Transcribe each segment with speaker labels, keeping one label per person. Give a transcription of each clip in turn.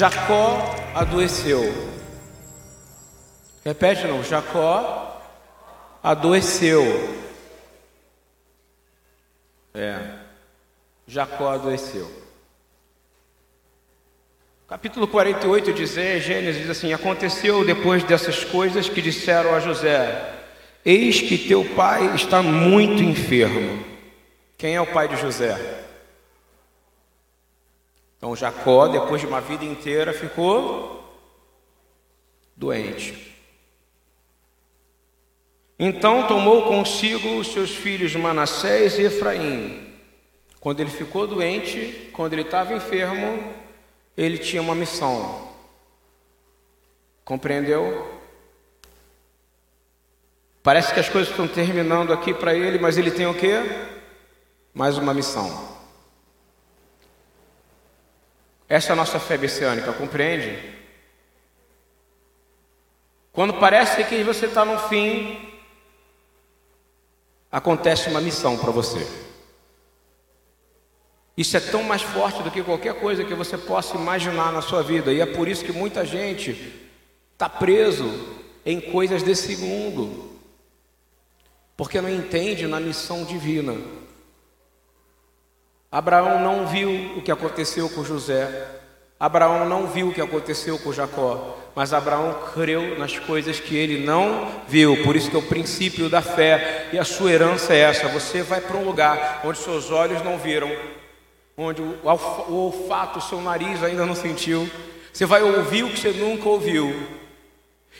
Speaker 1: Jacó adoeceu. Repete não, Jacó adoeceu. É, Jacó adoeceu. Capítulo 48 de Gênesis diz assim: Aconteceu depois dessas coisas que disseram a José: Eis que teu pai está muito enfermo. Quem é o pai de José? Então Jacó, depois de uma vida inteira, ficou doente. Então tomou consigo os seus filhos Manassés e Efraim. Quando ele ficou doente, quando ele estava enfermo, ele tinha uma missão. Compreendeu? Parece que as coisas estão terminando aqui para ele, mas ele tem o quê? Mais uma missão. Essa é nossa fé messiânica, compreende? Quando parece que você está no fim, acontece uma missão para você. Isso é tão mais forte do que qualquer coisa que você possa imaginar na sua vida, e é por isso que muita gente está preso em coisas desse mundo, porque não entende na missão divina. Abraão não viu o que aconteceu com José, Abraão não viu o que aconteceu com Jacó, mas Abraão creu nas coisas que ele não viu. Por isso que é o princípio da fé e a sua herança é essa. Você vai para um lugar onde seus olhos não viram, onde o olfato, seu nariz ainda não sentiu. Você vai ouvir o que você nunca ouviu.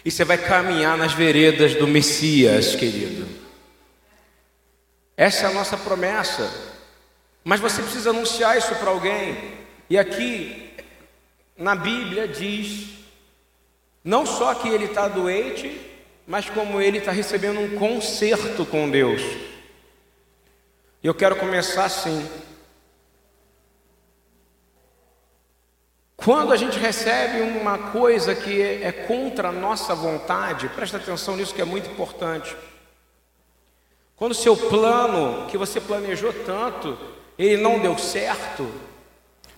Speaker 1: E você vai caminhar nas veredas do Messias, querido. Essa é a nossa promessa. Mas você precisa anunciar isso para alguém. E aqui na Bíblia diz não só que ele está doente, mas como ele está recebendo um conserto com Deus. E eu quero começar assim. Quando a gente recebe uma coisa que é contra a nossa vontade, presta atenção nisso que é muito importante. Quando o seu plano, que você planejou tanto, ele não deu certo,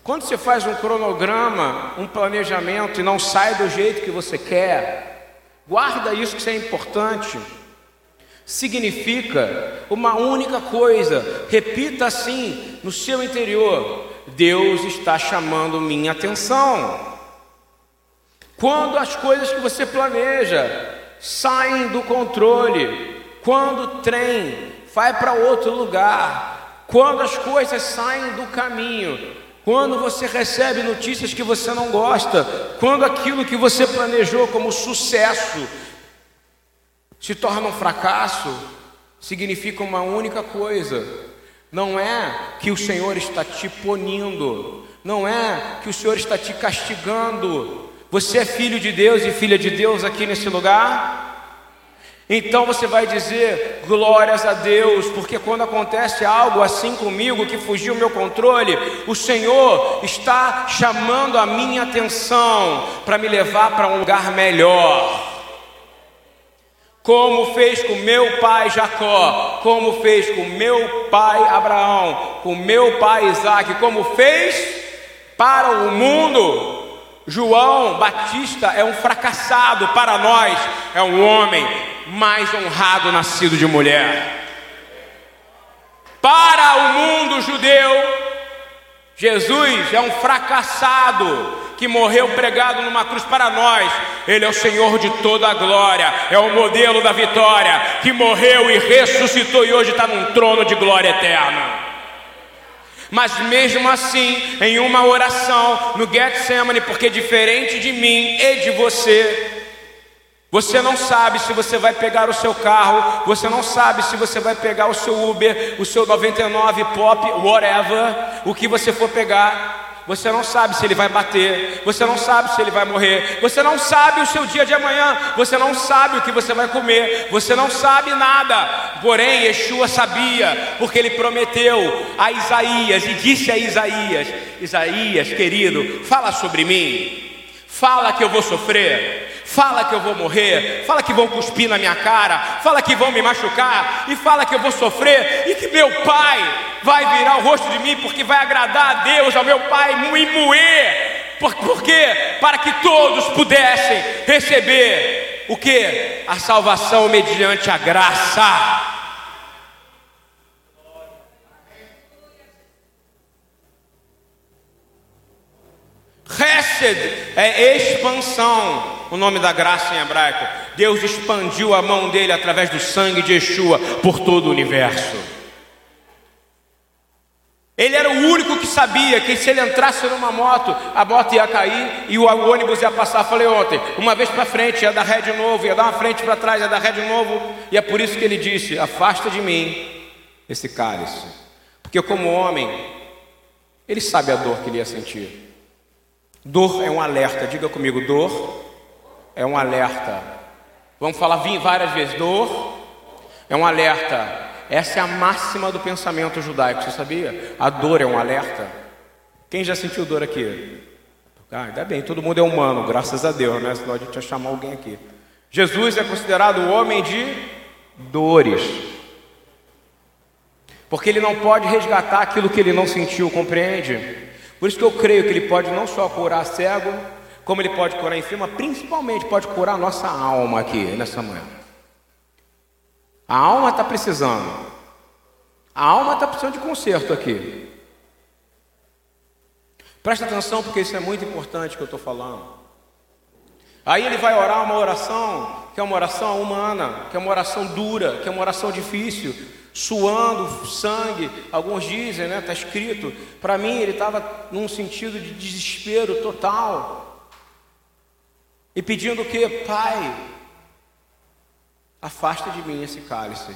Speaker 1: quando você faz um cronograma, um planejamento e não sai do jeito que você quer, guarda isso que é importante. Significa uma única coisa, repita assim no seu interior: Deus está chamando minha atenção. Quando as coisas que você planeja saem do controle, quando o trem vai para outro lugar, quando as coisas saem do caminho, quando você recebe notícias que você não gosta, quando aquilo que você planejou como sucesso se torna um fracasso, significa uma única coisa: não é que o Senhor está te punindo, não é que o Senhor está te castigando. Você é filho de Deus e filha de Deus aqui nesse lugar? Então você vai dizer glórias a Deus, porque quando acontece algo assim comigo que fugiu meu controle, o Senhor está chamando a minha atenção para me levar para um lugar melhor. Como fez com meu pai Jacó, como fez com meu pai Abraão, com meu pai Isaac, como fez para o mundo. João Batista é um fracassado para nós, é um homem mais honrado nascido de mulher. Para o mundo judeu, Jesus é um fracassado que morreu pregado numa cruz para nós. Ele é o Senhor de toda a glória, é o modelo da vitória, que morreu e ressuscitou e hoje está num trono de glória eterna. Mas mesmo assim, em uma oração no Getsemane, porque diferente de mim e de você, você não sabe se você vai pegar o seu carro, você não sabe se você vai pegar o seu Uber, o seu 99 Pop, whatever, o que você for pegar. Você não sabe se ele vai bater, você não sabe se ele vai morrer, você não sabe o seu dia de amanhã, você não sabe o que você vai comer, você não sabe nada. Porém, Yeshua sabia, porque ele prometeu a Isaías e disse a Isaías: Isaías, querido, fala sobre mim, fala que eu vou sofrer, Fala que eu vou morrer, fala que vão cuspir na minha cara, fala que vão me machucar, e fala que eu vou sofrer, e que meu pai vai virar o rosto de mim, porque vai agradar a Deus, ao meu pai, me moer. Por, por quê? Para que todos pudessem receber o que? A salvação mediante a graça. Hesed é expansão, o nome da graça em hebraico. Deus expandiu a mão dele através do sangue de Yeshua por todo o universo. Ele era o único que sabia que se ele entrasse numa moto, a moto ia cair e o ônibus ia passar. Falei ontem, uma vez para frente, ia dar ré de novo, ia dar uma frente para trás, ia dar ré de novo. E é por isso que ele disse: Afasta de mim esse cálice. Porque, como homem, ele sabe a dor que ele ia sentir. Dor é um alerta, diga comigo: dor é um alerta. Vamos falar várias vezes: dor é um alerta. Essa é a máxima do pensamento judaico, você sabia? A dor é um alerta. Quem já sentiu dor aqui? Ah, ainda bem, todo mundo é humano, graças a Deus, né? Senão a gente ia chamar alguém aqui. Jesus é considerado o homem de dores. Porque ele não pode resgatar aquilo que ele não sentiu, compreende? Por isso que eu creio que ele pode não só curar cego, como ele pode curar enfermo, principalmente pode curar a nossa alma aqui nessa manhã. A alma está precisando. A alma está precisando de conserto aqui. Presta atenção, porque isso é muito importante que eu estou falando. Aí ele vai orar uma oração, que é uma oração humana, que é uma oração dura, que é uma oração difícil, suando sangue, alguns dizem, né? Está escrito. Para mim, ele estava num sentido de desespero total. E pedindo o que? Pai, afasta de mim esse cálice.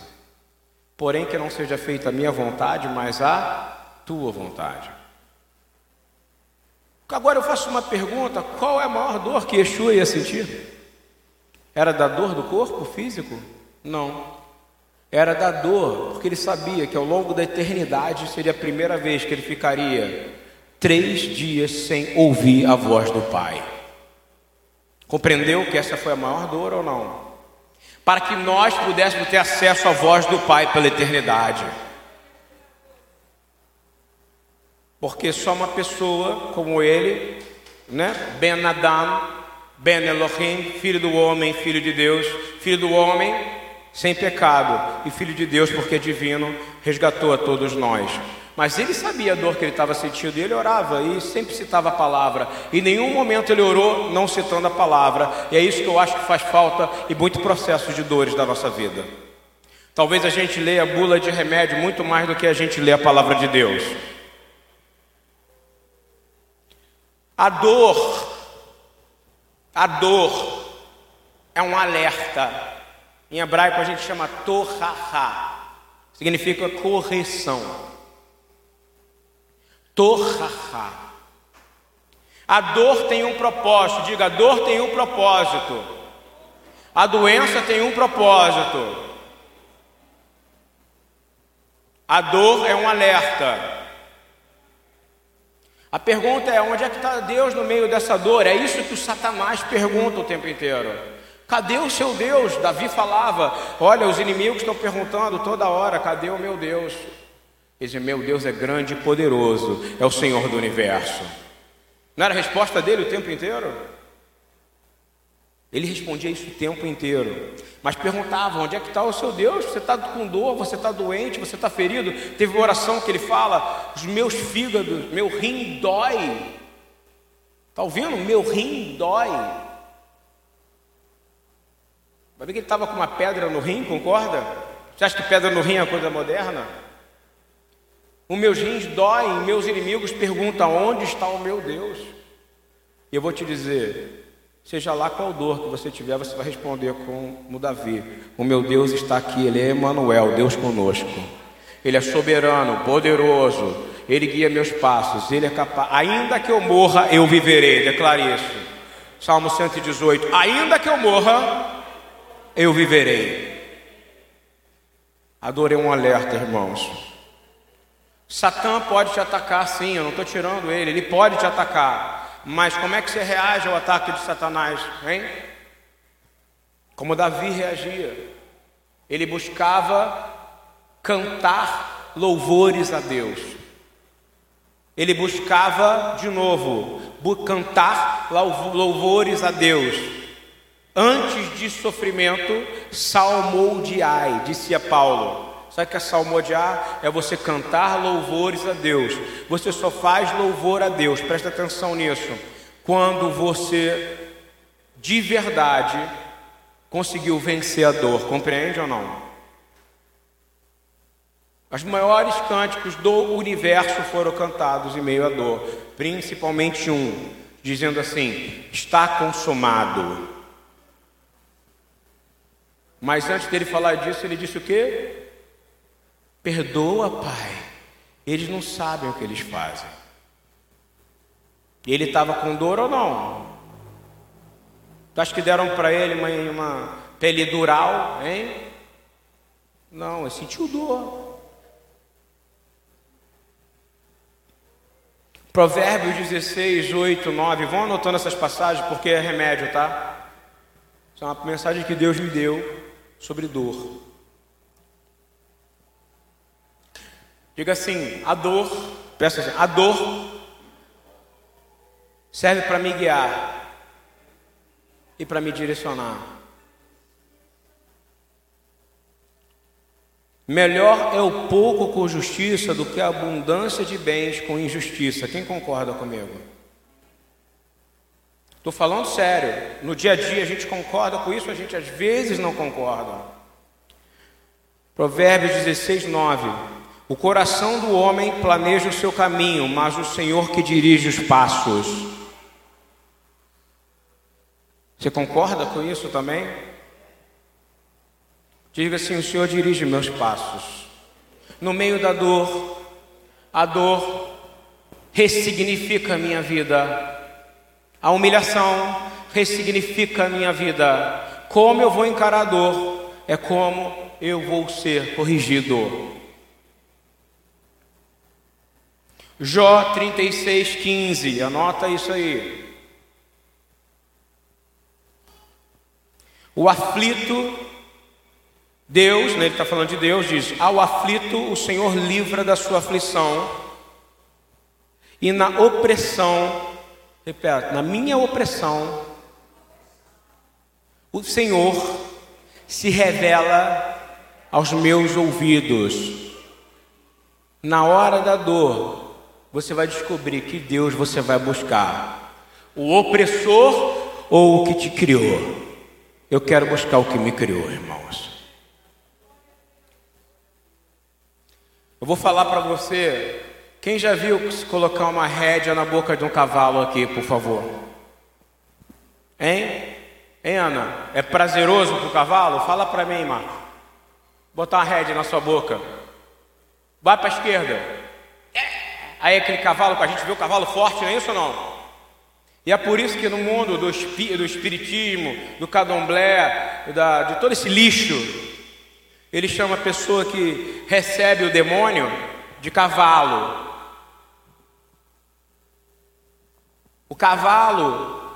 Speaker 1: Porém, que não seja feita a minha vontade, mas a tua vontade. Agora eu faço uma pergunta: qual é a maior dor que Yeshua ia sentir? Era da dor do corpo físico? Não era da dor, porque ele sabia que ao longo da eternidade seria a primeira vez que ele ficaria três dias sem ouvir a voz do Pai. Compreendeu que essa foi a maior dor ou não? Para que nós pudéssemos ter acesso à voz do Pai pela eternidade. Porque só uma pessoa como ele, né? Ben Adam, Ben Elohim, filho do homem, filho de Deus, filho do homem, sem pecado e filho de Deus, porque é divino, resgatou a todos nós. Mas ele sabia a dor que ele estava sentindo e ele orava e sempre citava a palavra. Em nenhum momento ele orou não citando a palavra. E é isso que eu acho que faz falta e muito processo de dores da nossa vida. Talvez a gente leia a bula de remédio muito mais do que a gente lê a palavra de Deus. A dor, a dor é um alerta em hebraico a gente chama torhaha, significa correção. Torhaha. A dor tem um propósito, diga, a dor tem um propósito. A doença tem um propósito. A dor é um alerta. A pergunta é: onde é que está Deus no meio dessa dor? É isso que o Satanás pergunta o tempo inteiro. Cadê o seu Deus? Davi falava: Olha, os inimigos estão perguntando toda hora: cadê o meu Deus? Esse meu Deus é grande e poderoso, é o Senhor do universo. Não era a resposta dele o tempo inteiro? Ele respondia isso o tempo inteiro. Mas perguntava: onde é que está o seu Deus? Você está com dor, você está doente, você está ferido. Teve uma oração que ele fala: os meus fígados, meu rim dói. Está ouvindo? Meu rim dói. Vai ver que ele estava com uma pedra no rim, concorda? Você acha que pedra no rim é uma coisa moderna? Os meus rins doem, meus inimigos perguntam: onde está o meu Deus? E eu vou te dizer: seja lá qual dor que você tiver, você vai responder como Davi: O meu Deus está aqui, Ele é Emmanuel, Deus conosco. Ele é soberano, poderoso, Ele guia meus passos, Ele é capaz. Ainda que eu morra, eu viverei, declare isso. Salmo 118: Ainda que eu morra, eu viverei. A dor é um alerta, irmãos. Satã pode te atacar sim, eu não estou tirando ele, ele pode te atacar. Mas como é que você reage ao ataque de Satanás, hein? Como Davi reagia. Ele buscava cantar louvores a Deus. Ele buscava, de novo, cantar louvores a Deus. Antes de sofrimento, salmodiai, dizia Paulo. Sabe que é salmodiar? É você cantar louvores a Deus. Você só faz louvor a Deus, presta atenção nisso. Quando você, de verdade, conseguiu vencer a dor, compreende ou não? Os maiores cânticos do universo foram cantados em meio à dor, principalmente um, dizendo assim: está consumado. Mas antes dele falar disso, ele disse o quê? Perdoa, Pai. Eles não sabem o que eles fazem. Ele estava com dor ou não? Tu acha que deram para ele uma, uma pele dural, hein? Não, ele sentiu dor. Provérbios 16, 8, 9. Vão anotando essas passagens porque é remédio, tá? Isso é uma mensagem que Deus me deu sobre dor. Diga assim: a dor, peça assim, a dor serve para me guiar e para me direcionar. Melhor é o pouco com justiça do que a abundância de bens com injustiça. Quem concorda comigo? Estou falando sério. No dia a dia a gente concorda com isso, a gente às vezes não concorda. Provérbios 16, 9. O coração do homem planeja o seu caminho, mas o Senhor que dirige os passos. Você concorda com isso também? Diga assim: O Senhor dirige meus passos. No meio da dor, a dor ressignifica a minha vida. A humilhação ressignifica a minha vida. Como eu vou encarar a dor é como eu vou ser corrigido. Jó 36, 15, anota isso aí. O aflito Deus, né, ele está falando de Deus, diz: Ao aflito o Senhor livra da sua aflição, e na opressão, repete, na minha opressão, o Senhor se revela aos meus ouvidos. Na hora da dor, você vai descobrir que Deus você vai buscar: o opressor ou o que te criou. Eu quero buscar o que me criou, irmãos. Eu vou falar para você, quem já viu colocar uma rédea na boca de um cavalo aqui, por favor? Hein? Hein, Ana? É prazeroso para o cavalo? Fala para mim, Marco. Botar uma rédea na sua boca. Vai para a esquerda. Aí aquele cavalo, que a gente vê o cavalo forte, não é isso ou não? E é por isso que no mundo do, do espiritismo, do candomblé, da, de todo esse lixo ele chama a pessoa que recebe o demônio de cavalo. O cavalo,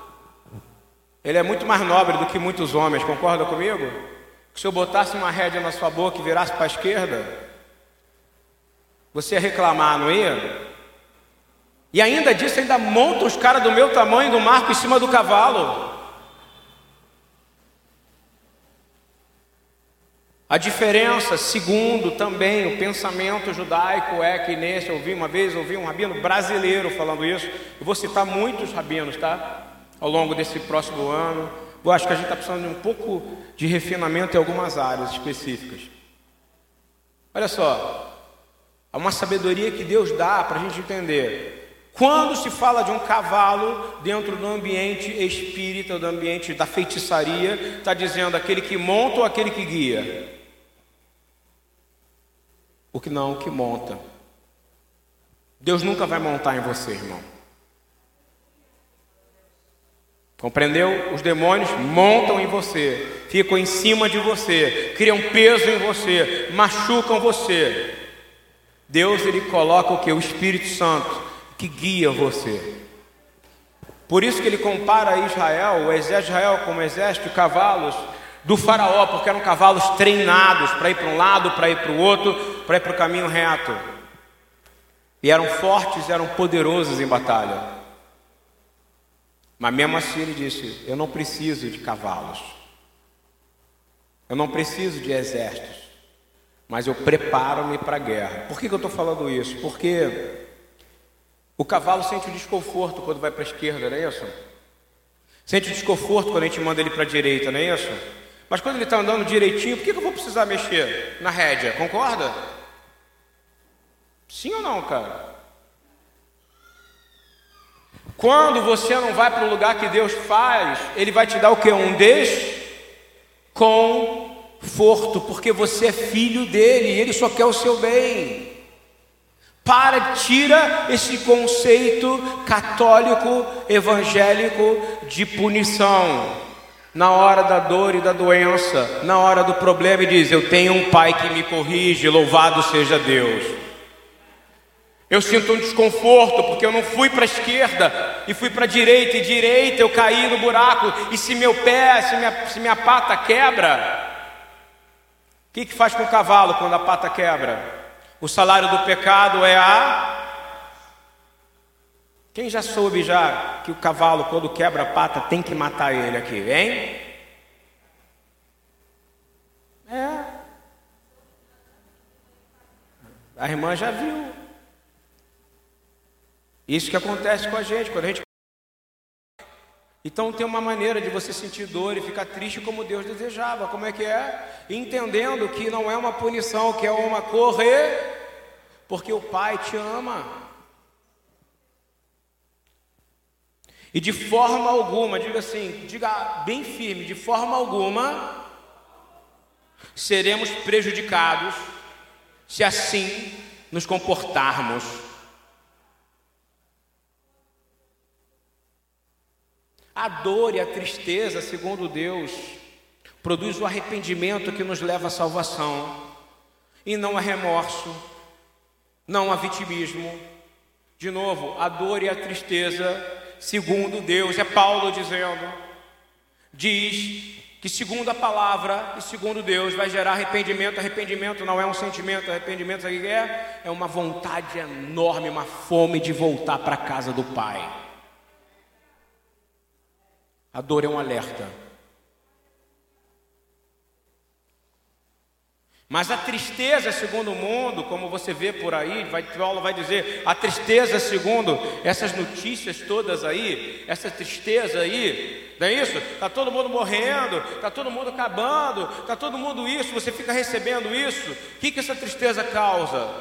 Speaker 1: ele é muito mais nobre do que muitos homens, concorda comigo? Se eu botasse uma rédea na sua boca e virasse para a esquerda, você ia reclamar, não ia? E ainda disso, ainda monta os caras do meu tamanho do marco em cima do cavalo. A diferença, segundo também o pensamento judaico, é que nesse, ouvi uma vez, ouvi um rabino brasileiro falando isso, eu vou citar muitos rabinos, tá? Ao longo desse próximo ano. Eu acho que a gente está precisando de um pouco de refinamento em algumas áreas específicas. Olha só, há uma sabedoria que Deus dá para a gente entender. Quando se fala de um cavalo dentro do ambiente espírita, do ambiente da feitiçaria, está dizendo aquele que monta ou aquele que guia? o que não o que monta. Deus nunca vai montar em você, irmão. Compreendeu? Os demônios montam em você, ficam em cima de você, criam peso em você, machucam você. Deus ele coloca o que? O Espírito Santo que guia você. Por isso que ele compara Israel, o exército de Israel como exército de cavalos, do Faraó, porque eram cavalos treinados para ir para um lado, para ir para o outro, para ir para o caminho reto. E eram fortes, eram poderosos em batalha. Mas mesmo assim ele disse: Eu não preciso de cavalos, eu não preciso de exércitos, mas eu preparo-me para a guerra. Por que, que eu estou falando isso? Porque o cavalo sente o desconforto quando vai para a esquerda, não é isso? Sente o desconforto quando a gente manda ele para a direita, não é isso? Mas quando ele está andando direitinho, por que, que eu vou precisar mexer na rédea? Concorda? Sim ou não, cara? Quando você não vai para o lugar que Deus faz, Ele vai te dar o que? Um desconforto, porque você é filho dele e Ele só quer o seu bem. Para, tira esse conceito católico, evangélico de punição. Na hora da dor e da doença, na hora do problema, e diz: Eu tenho um pai que me corrige, louvado seja Deus. Eu sinto um desconforto porque eu não fui para a esquerda e fui para a direita, e direita eu caí no buraco. E se meu pé, se minha, se minha pata quebra, o que, que faz com o cavalo quando a pata quebra? O salário do pecado é a. Quem já soube já que o cavalo, quando quebra a pata, tem que matar ele aqui, hein? É. A irmã já viu. Isso que acontece com a gente, quando a gente. Então tem uma maneira de você sentir dor e ficar triste como Deus desejava. Como é que é? Entendendo que não é uma punição, que é uma correr, porque o Pai te ama. E de forma alguma, diga assim, diga bem firme, de forma alguma seremos prejudicados se assim nos comportarmos. A dor e a tristeza, segundo Deus, produz o arrependimento que nos leva à salvação, e não a remorso, não a vitimismo. De novo, a dor e a tristeza, segundo Deus, é Paulo dizendo, diz que segundo a palavra e segundo Deus vai gerar arrependimento. Arrependimento não é um sentimento, arrependimento sabe o que é? É uma vontade enorme, uma fome de voltar para a casa do Pai. A dor é um alerta. Mas a tristeza, segundo o mundo, como você vê por aí, vai, Paulo vai dizer, a tristeza, segundo essas notícias todas aí, essa tristeza aí, não é isso? Está todo mundo morrendo, está todo mundo acabando, está todo mundo isso, você fica recebendo isso. O que, que essa tristeza causa?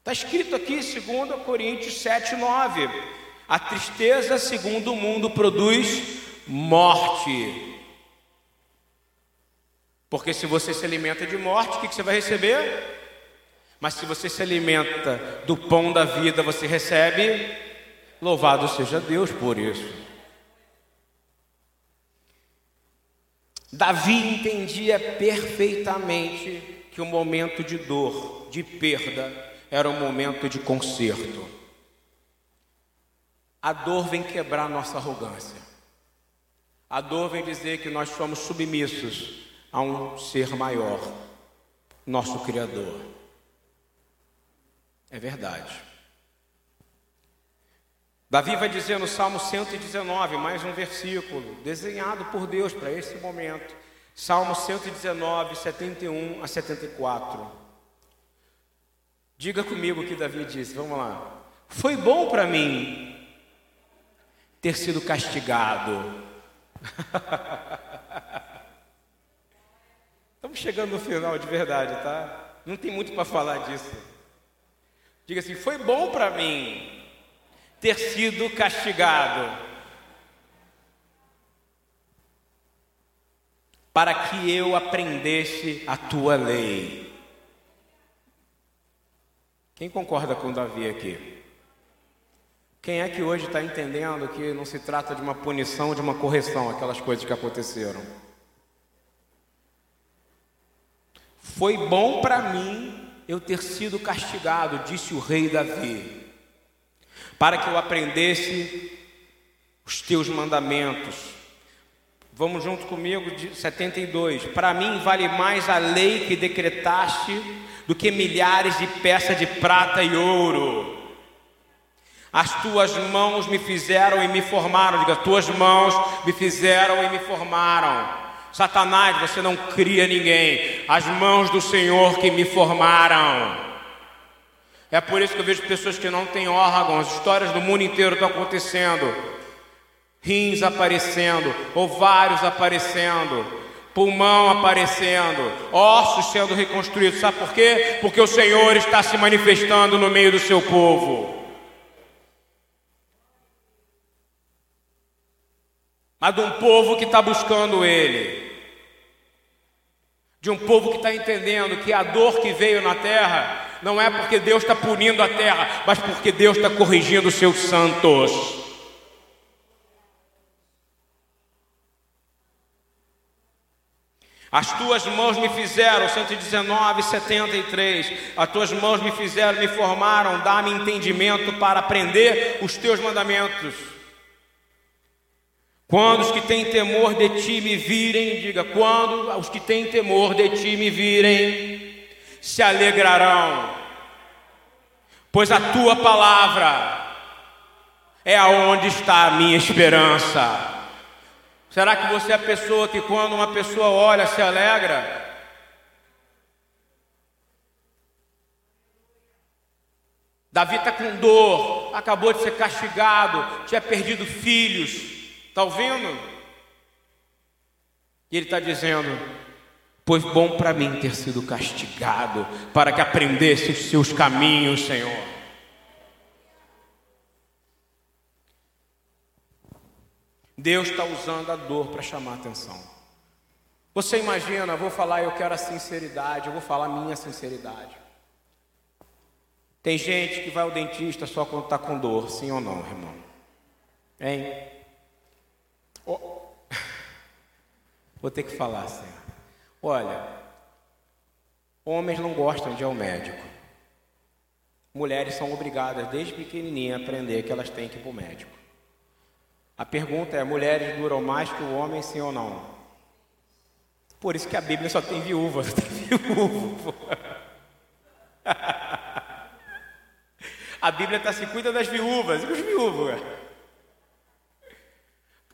Speaker 1: Está escrito aqui, segundo Coríntios 7, 9. A tristeza, segundo o mundo, produz morte. Porque se você se alimenta de morte, o que você vai receber? Mas se você se alimenta do pão da vida, você recebe. Louvado seja Deus por isso. Davi entendia perfeitamente que o momento de dor, de perda, era um momento de conserto. A dor vem quebrar nossa arrogância. A dor vem dizer que nós somos submissos a um ser maior, nosso Criador. É verdade. Davi vai dizer no Salmo 119, mais um versículo, desenhado por Deus para esse momento. Salmo 119, 71 a 74. Diga comigo o que Davi disse, vamos lá. Foi bom para mim ter sido castigado Estamos chegando no final de verdade, tá? Não tem muito para falar disso. Diga assim: foi bom para mim ter sido castigado, para que eu aprendesse a tua lei. Quem concorda com Davi aqui? Quem é que hoje está entendendo que não se trata de uma punição, de uma correção, aquelas coisas que aconteceram? Foi bom para mim eu ter sido castigado, disse o rei Davi, para que eu aprendesse os teus mandamentos. Vamos junto comigo, de 72. Para mim vale mais a lei que decretaste do que milhares de peças de prata e ouro. As tuas mãos me fizeram e me formaram. Diga, tuas mãos me fizeram e me formaram. Satanás, você não cria ninguém. As mãos do Senhor que me formaram. É por isso que eu vejo pessoas que não têm órgãos. Histórias do mundo inteiro estão acontecendo rins aparecendo, ovários aparecendo, pulmão aparecendo, ossos sendo reconstruídos. Sabe por quê? Porque o Senhor está se manifestando no meio do seu povo. Mas de um povo que está buscando Ele, de um povo que está entendendo que a dor que veio na terra não é porque Deus está punindo a terra, mas porque Deus está corrigindo os seus santos. As tuas mãos me fizeram, 119, 73. As tuas mãos me fizeram, me formaram, dá-me entendimento para aprender os teus mandamentos. Quando os que têm temor de ti me virem, diga, quando os que têm temor de ti me virem, se alegrarão, pois a tua palavra é aonde está a minha esperança. Será que você é a pessoa que quando uma pessoa olha se alegra? Davi está com dor, acabou de ser castigado, tinha perdido filhos, está ouvindo? E ele está dizendo: Pois bom para mim ter sido castigado, para que aprendesse os seus caminhos, Senhor. Deus está usando a dor para chamar atenção. Você imagina, vou falar, eu quero a sinceridade, eu vou falar a minha sinceridade. Tem gente que vai ao dentista só quando está com dor, sim ou não, irmão? Hein? Oh. Vou ter que falar assim. Olha, homens não gostam de ir ao médico. Mulheres são obrigadas desde pequenininha a aprender que elas têm que ir para o médico. A pergunta é: mulheres duram mais que o homem, sim ou não? Por isso que a Bíblia só tem viúva, só tem. A Bíblia está se cuida das viúvas e os viúvos.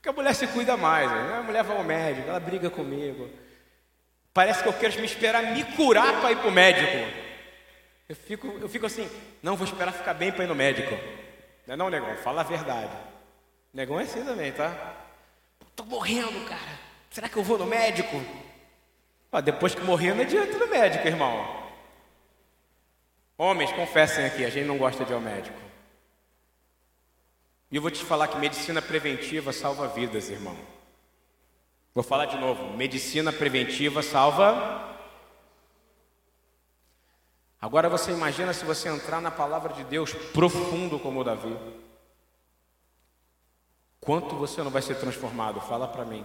Speaker 1: Porque a mulher se cuida mais. Né? A mulher vai ao médico, ela briga comigo. Parece que eu quero me esperar me curar para ir para o médico. Eu fico, eu fico assim, não vou esperar ficar bem para ir no médico. Não é não, negão? Fala a verdade. Negão é assim também, tá? Tô morrendo, cara. Será que eu vou no médico? Ah, depois que morrer, não adianta ir no médico, irmão. Homens, confessem aqui, a gente não gosta de ir ao médico. E eu vou te falar que medicina preventiva salva vidas, irmão. Vou falar de novo. Medicina preventiva salva. Agora você imagina se você entrar na palavra de Deus profundo como Davi. Quanto você não vai ser transformado? Fala para mim.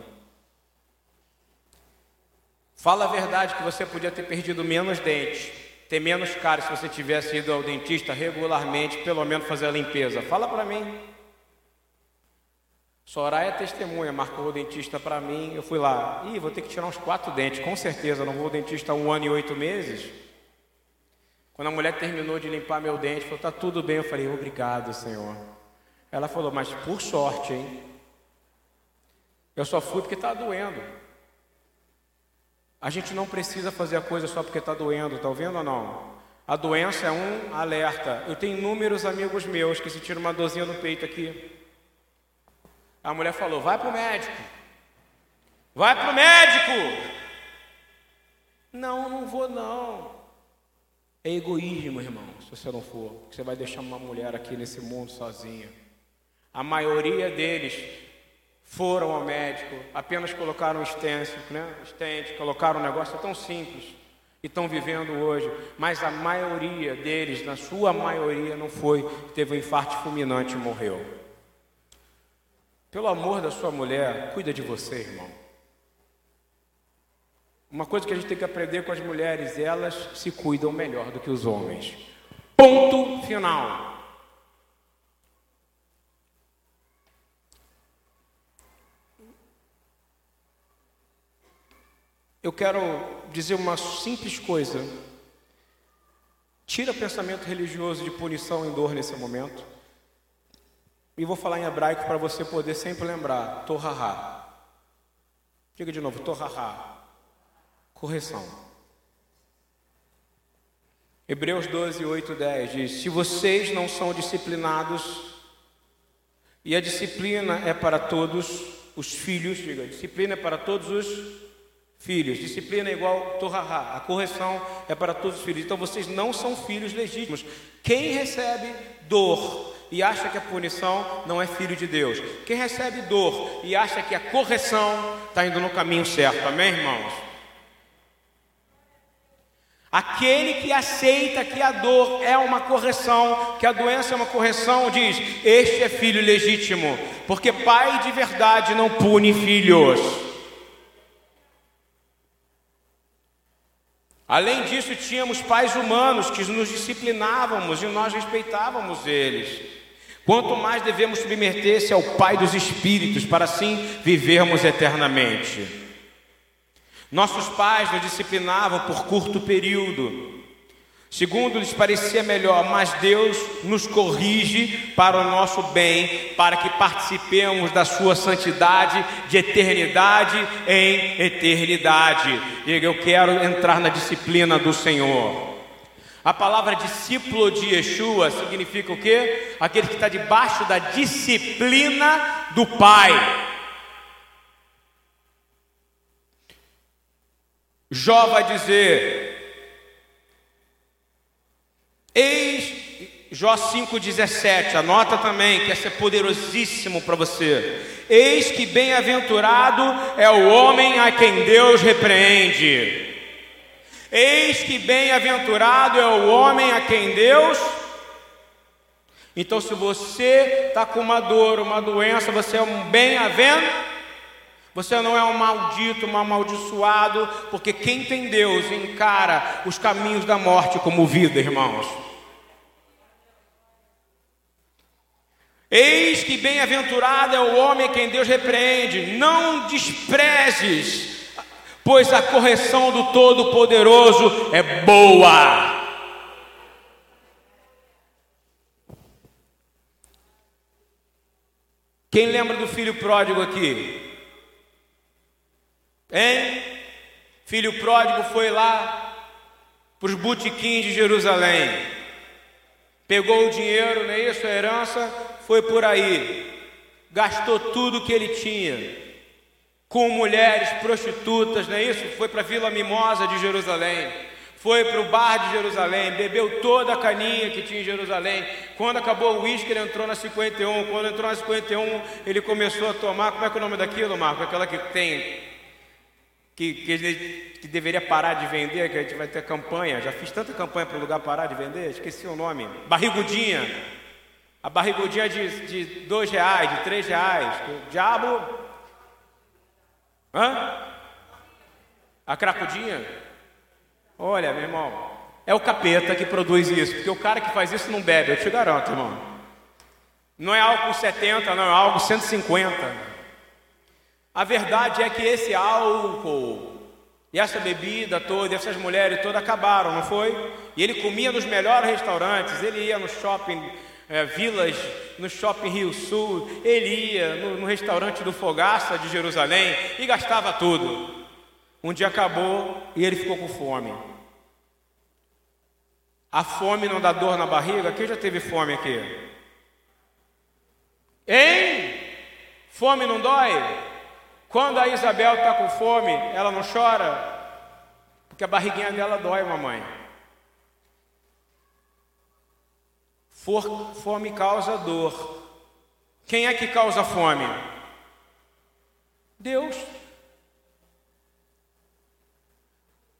Speaker 1: Fala a verdade que você podia ter perdido menos dentes, ter menos caro se você tivesse ido ao dentista regularmente, pelo menos fazer a limpeza. Fala para mim. Soraya é testemunha, marcou o dentista para mim, eu fui lá. Ih, vou ter que tirar uns quatro dentes, com certeza, não vou ao dentista há um ano e oito meses. Quando a mulher terminou de limpar meu dente, falou, tá tudo bem. Eu falei, obrigado, Senhor. Ela falou, mas por sorte, hein? Eu só fui porque está doendo. A gente não precisa fazer a coisa só porque está doendo, está ouvindo ou não? A doença é um alerta. Eu tenho inúmeros amigos meus que se tiram uma dorzinha no peito aqui. A mulher falou: vai para o médico. Vai para o médico. Não, não vou não. É egoísmo, irmão, se você não for. Porque você vai deixar uma mulher aqui nesse mundo sozinha. A maioria deles foram ao médico, apenas colocaram um stent, né? stent, colocaram um negócio tão simples e estão vivendo hoje. Mas a maioria deles, na sua maioria, não foi, teve um infarto fulminante e morreu. Pelo amor da sua mulher, cuida de você, irmão. Uma coisa que a gente tem que aprender com as mulheres, elas se cuidam melhor do que os homens. Ponto final. eu quero dizer uma simples coisa. Tira pensamento religioso de punição e dor nesse momento. E vou falar em hebraico para você poder sempre lembrar. Torahá. Diga de novo, torahá. Correção. Hebreus 12, 8, 10 diz: Se vocês não são disciplinados, e a disciplina é para todos os filhos, diga, disciplina é para todos os filhos. Disciplina é igual torrahá. A correção é para todos os filhos. Então vocês não são filhos legítimos. Quem recebe dor e acha que a punição não é filho de Deus. Quem recebe dor e acha que a correção está indo no caminho certo. Amém, irmãos? Aquele que aceita que a dor é uma correção, que a doença é uma correção, diz: Este é filho legítimo, porque pai de verdade não pune filhos. Além disso, tínhamos pais humanos que nos disciplinávamos e nós respeitávamos eles. Quanto mais devemos submeter-se ao Pai dos Espíritos para assim vivermos eternamente. Nossos pais nos disciplinavam por curto período, segundo lhes parecia melhor, mas Deus nos corrige para o nosso bem, para que participemos da sua santidade de eternidade em eternidade. Diga, eu quero entrar na disciplina do Senhor. A palavra discípulo de Yeshua significa o quê? Aquele que está debaixo da disciplina do Pai. Jó vai dizer: Eis Jó 5,17, anota também, que esse é poderosíssimo para você. Eis que bem-aventurado é o homem a quem Deus repreende. Eis que bem-aventurado é o homem a quem Deus. Então, se você está com uma dor, uma doença, você é um bem-aventurado. Você não é um maldito, um amaldiçoado, porque quem tem Deus encara os caminhos da morte como vida, irmãos. Eis que bem-aventurado é o homem a quem Deus repreende, não desprezes, pois a correção do Todo-Poderoso é boa. Quem lembra do filho pródigo aqui? Hein? Filho pródigo foi lá para os botequins de Jerusalém, pegou o dinheiro, não é isso? A herança, foi por aí, gastou tudo que ele tinha, com mulheres prostitutas, não é isso? Foi para a Vila Mimosa de Jerusalém, foi para o bar de Jerusalém, bebeu toda a caninha que tinha em Jerusalém. Quando acabou o uísque, ele entrou na 51. Quando entrou na 51, ele começou a tomar. Como é que é o nome daquilo, Marco? Aquela que tem. Que, que, que deveria parar de vender, que a gente vai ter campanha. Já fiz tanta campanha para o lugar parar de vender, esqueci o nome. Barrigudinha. A barrigudinha de, de dois reais, de três reais. O diabo. Hã? A cracudinha? Olha, meu irmão, é o capeta que produz isso, porque o cara que faz isso não bebe, eu te garanto, irmão. Não é álcool 70, não, é álcool 150. A verdade é que esse álcool e essa bebida toda, essas mulheres todas acabaram, não foi? E ele comia nos melhores restaurantes, ele ia no shopping é, vilas no Shopping Rio Sul, ele ia no, no restaurante do Fogaça de Jerusalém e gastava tudo. Um dia acabou e ele ficou com fome. A fome não dá dor na barriga? Quem já teve fome aqui? Hein? Fome não dói? Quando a Isabel está com fome, ela não chora? Porque a barriguinha dela dói, mamãe. For, fome causa dor. Quem é que causa fome? Deus.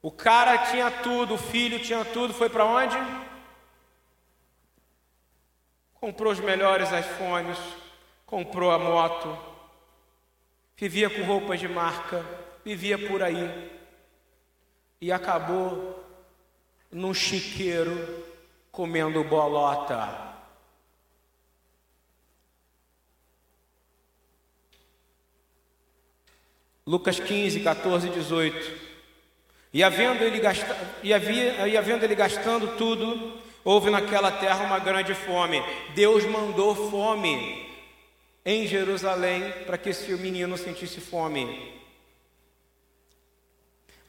Speaker 1: O cara tinha tudo, o filho tinha tudo, foi para onde? Comprou os melhores iPhones, comprou a moto, vivia com roupas de marca, vivia por aí e acabou num chiqueiro comendo bolota. Lucas 15, 14 e 18. E havendo ele, e, havia, e havendo ele gastando tudo, houve naquela terra uma grande fome. Deus mandou fome em Jerusalém para que esse menino sentisse fome,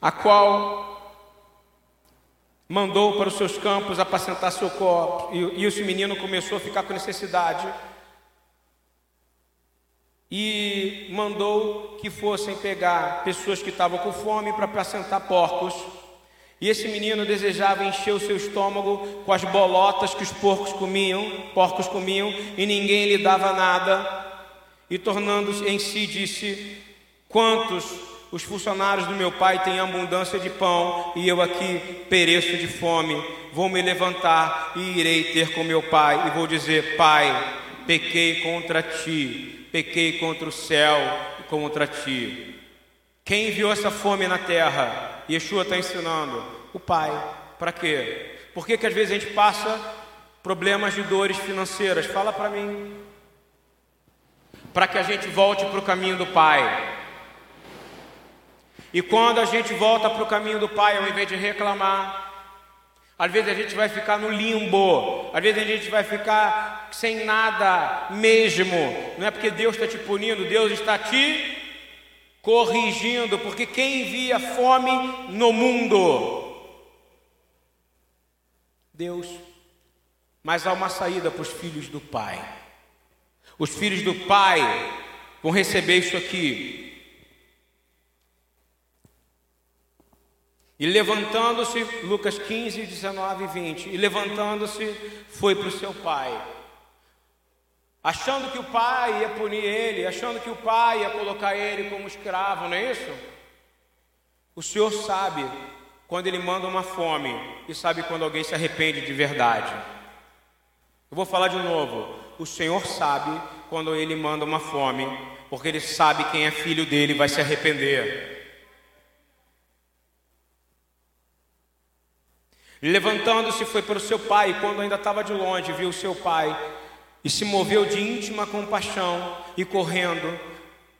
Speaker 1: a qual mandou para os seus campos apacentar seu corpo, e, e esse menino começou a ficar com necessidade e mandou que fossem pegar pessoas que estavam com fome para apacentar porcos. E esse menino desejava encher o seu estômago com as bolotas que os porcos comiam, porcos comiam, e ninguém lhe dava nada. E tornando-se em si, disse: Quantos os funcionários do meu pai têm abundância de pão, e eu aqui pereço de fome. Vou me levantar e irei ter com meu pai, e vou dizer: Pai, pequei contra ti pequei contra o céu e contra ti. Quem enviou essa fome na terra? Yeshua está ensinando. O Pai. Para quê? Por que, que às vezes a gente passa problemas de dores financeiras? Fala para mim. Para que a gente volte para o caminho do Pai. E quando a gente volta para o caminho do Pai, ao invés de reclamar, às vezes a gente vai ficar no limbo, às vezes a gente vai ficar sem nada mesmo. Não é porque Deus está te punindo, Deus está te corrigindo, porque quem envia fome no mundo? Deus. Mas há uma saída para os filhos do Pai. Os filhos do Pai vão receber isso aqui. E levantando-se, Lucas 15, 19 e 20, e levantando-se, foi para o seu pai. Achando que o pai ia punir ele, achando que o pai ia colocar ele como escravo, não é isso? O Senhor sabe quando ele manda uma fome e sabe quando alguém se arrepende de verdade. Eu vou falar de novo. O Senhor sabe quando ele manda uma fome, porque ele sabe quem é filho dele vai se arrepender. Levantando-se, foi para o seu pai, quando ainda estava de longe, viu seu pai, e se moveu de íntima compaixão, e correndo,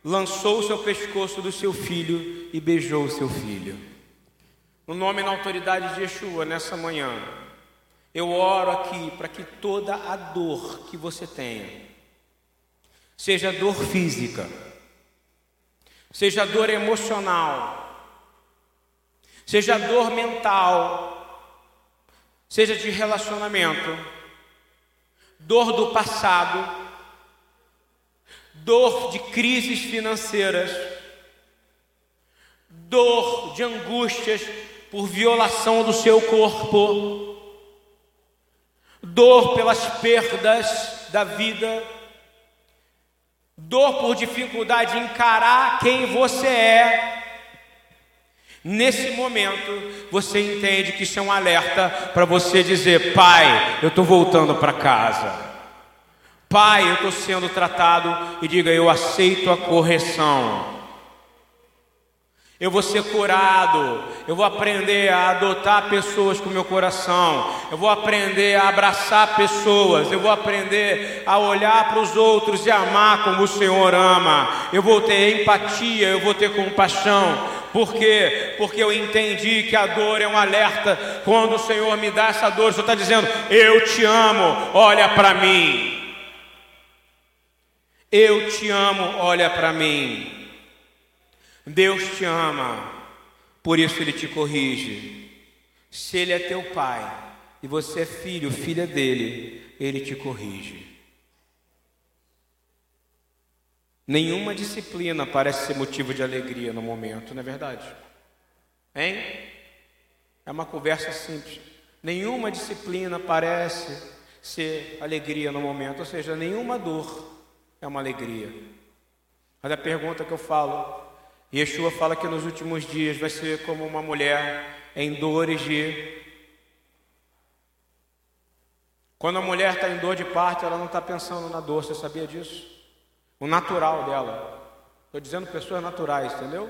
Speaker 1: lançou o seu pescoço do seu filho e beijou o seu filho. No nome e na autoridade de Yeshua, nessa manhã, eu oro aqui para que toda a dor que você tenha, seja dor física, seja dor emocional, seja dor mental, seja de relacionamento, dor do passado, dor de crises financeiras, dor de angústias por violação do seu corpo, dor pelas perdas da vida, dor por dificuldade de encarar quem você é Nesse momento, você entende que isso é um alerta para você dizer: Pai, eu estou voltando para casa. Pai, eu estou sendo tratado. E diga: Eu aceito a correção. Eu vou ser curado. Eu vou aprender a adotar pessoas com meu coração. Eu vou aprender a abraçar pessoas. Eu vou aprender a olhar para os outros e amar como o Senhor ama. Eu vou ter empatia. Eu vou ter compaixão. Por quê? Porque eu entendi que a dor é um alerta. Quando o Senhor me dá essa dor, o Senhor está dizendo: Eu te amo, olha para mim. Eu te amo, olha para mim. Deus te ama, por isso Ele te corrige. Se Ele é teu pai e você é filho, filha dele, Ele te corrige. Nenhuma disciplina parece ser motivo de alegria no momento, não é verdade? Hein? É uma conversa simples. Nenhuma disciplina parece ser alegria no momento, ou seja, nenhuma dor é uma alegria. Mas a pergunta que eu falo, Yeshua fala que nos últimos dias vai ser como uma mulher em dores de. Quando a mulher está em dor de parto, ela não está pensando na dor, você sabia disso? o natural dela. Estou dizendo pessoas naturais, entendeu?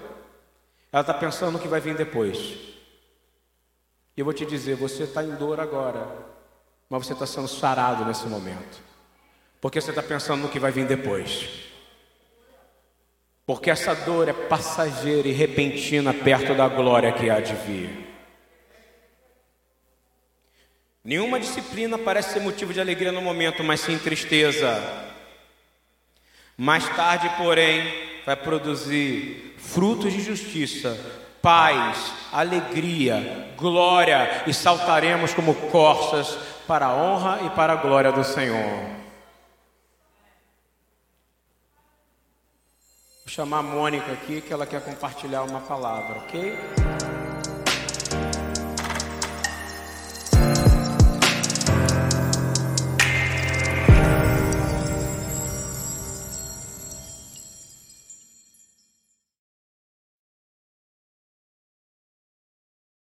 Speaker 1: Ela está pensando no que vai vir depois. E eu vou te dizer: você está em dor agora, mas você está sendo sarado nesse momento, porque você está pensando no que vai vir depois. Porque essa dor é passageira e repentina perto da glória que há de vir. Nenhuma disciplina parece ser motivo de alegria no momento, mas sim tristeza. Mais tarde, porém, vai produzir frutos de justiça, paz, alegria, glória e saltaremos como corças para a honra e para a glória do Senhor. Chamar a Mônica aqui que ela quer compartilhar uma palavra, ok?